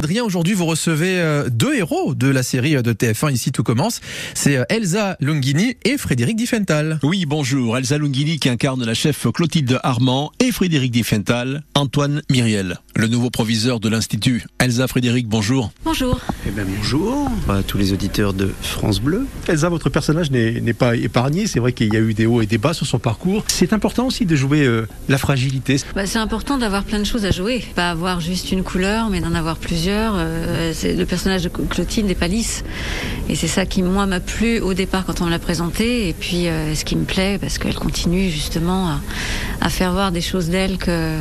Adrien, aujourd'hui vous recevez euh, deux héros de la série euh, de TF1 Ici tout commence. C'est euh, Elsa Longini et Frédéric Diffenthal. Oui, bonjour. Elsa Longini qui incarne la chef Clotilde Armand et Frédéric Diffenthal, Antoine Myriel, le nouveau proviseur de l'Institut. Elsa, Frédéric, bonjour. Bonjour. Eh bien, bonjour à tous les auditeurs de France Bleu. Elsa, votre personnage n'est n'est pas épargné. C'est vrai qu'il y a eu des hauts et des bas sur son parcours. C'est important aussi de jouer euh, la fragilité. Bah, c'est important d'avoir plein de choses à jouer. Pas avoir juste une couleur, mais d'en avoir plusieurs. Euh, le personnage de Clotilde n'est pas lisse. Et c'est ça qui, moi, m'a plu au départ quand on me l'a présenté. Et puis, euh, ce qui me plaît, parce qu'elle continue justement à faire voir des choses d'elle que.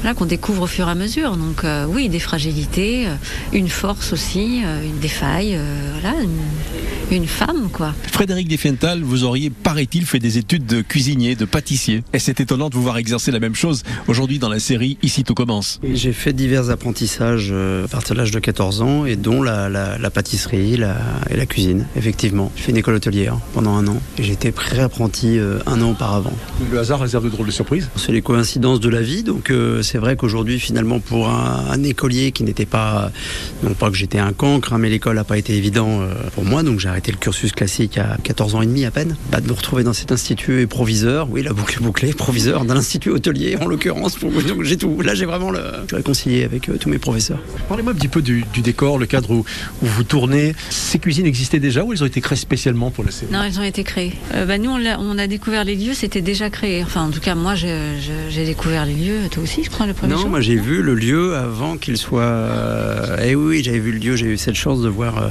Voilà, qu'on découvre au fur et à mesure. Donc euh, oui, des fragilités, euh, une force aussi, euh, une des failles, euh, voilà, une, une femme quoi. Frédéric Diffenthal, vous auriez, paraît-il, fait des études de cuisinier, de pâtissier. Et c'est étonnant de vous voir exercer la même chose aujourd'hui dans la série Ici tout commence. J'ai fait divers apprentissages à partir de l'âge de 14 ans, et dont la, la- la pâtisserie la, et la cuisine, effectivement. J'ai fait une école hôtelière pendant un an, et j'ai été pré-apprenti un an auparavant. Le hasard réserve de drôles de surprises. C'est les coïncidences de la vie, donc euh, c'est vrai qu'aujourd'hui, finalement, pour un, un écolier qui n'était pas, non pas que j'étais un cancre, hein, mais l'école n'a pas été évident euh, pour moi, donc j'ai arrêté le cursus classique à 14 ans et demi à peine. Bah, de me retrouver dans cet institut et proviseur, oui, la boucle est bouclée, proviseur dans l'institut hôtelier en l'occurrence, pour- donc j'ai tout. Là, j'ai vraiment le, je suis réconcilié avec euh, tous mes professeurs. Parlez-moi un petit peu du, du décor, le cadre où, où vous tournez. Ces cuisines existaient déjà ou elles ont été créées spécialement pour la série Non, ils ont été créés. Euh, bah, nous, on, l'a- on a découvert les lieux, c'était déjà créé. Enfin, en tout cas, moi, j'ai découvert les lieux. Toi aussi, je crois, le premier Non, jour. moi j'ai vu le lieu avant qu'il soit. euh, Eh oui, j'avais vu le lieu. J'ai eu cette chance de voir, euh,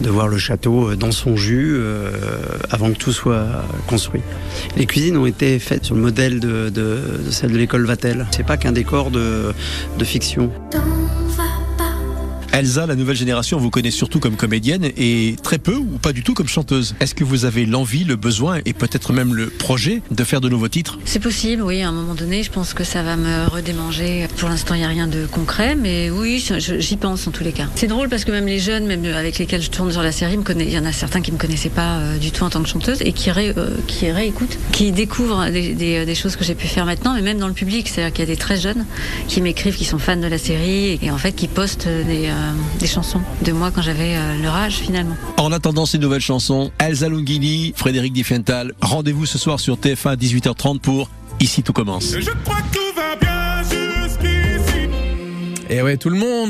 de voir le château euh, dans son jus euh, avant que tout soit construit. Les cuisines ont été faites sur le modèle de, de, de celle de l'école Vatel. C'est pas qu'un décor de, de fiction. Elsa, la nouvelle génération, vous connaît surtout comme comédienne et très peu ou pas du tout comme chanteuse. Est-ce que vous avez l'envie, le besoin et peut-être même le projet de faire de nouveaux titres? C'est possible, oui, à un moment donné, je pense que ça va me redémanger. Pour l'instant, il n'y a rien de concret, mais oui, j'y pense en tous les cas. C'est drôle parce que même les jeunes, même avec lesquels je tourne sur la série, il y en a certains qui ne me connaissaient pas euh, du tout en tant que chanteuse et qui, euh, réécoutent, qui découvrent des, choses que j'ai pu faire maintenant, mais même dans le public. C'est-à-dire qu'il y a des très jeunes qui m'écrivent, qui sont fans de la série et, en fait qui postent des, euh, des chansons de moi quand j'avais euh, leur âge finalement. En attendant ces nouvelles chansons, Elsa Longini, Frédéric Diffenthal, rendez-vous ce soir sur TF1 à 18h30 pour Ici tout commence. Je crois que tout va bien jusqu'ici. Et ouais, tout le monde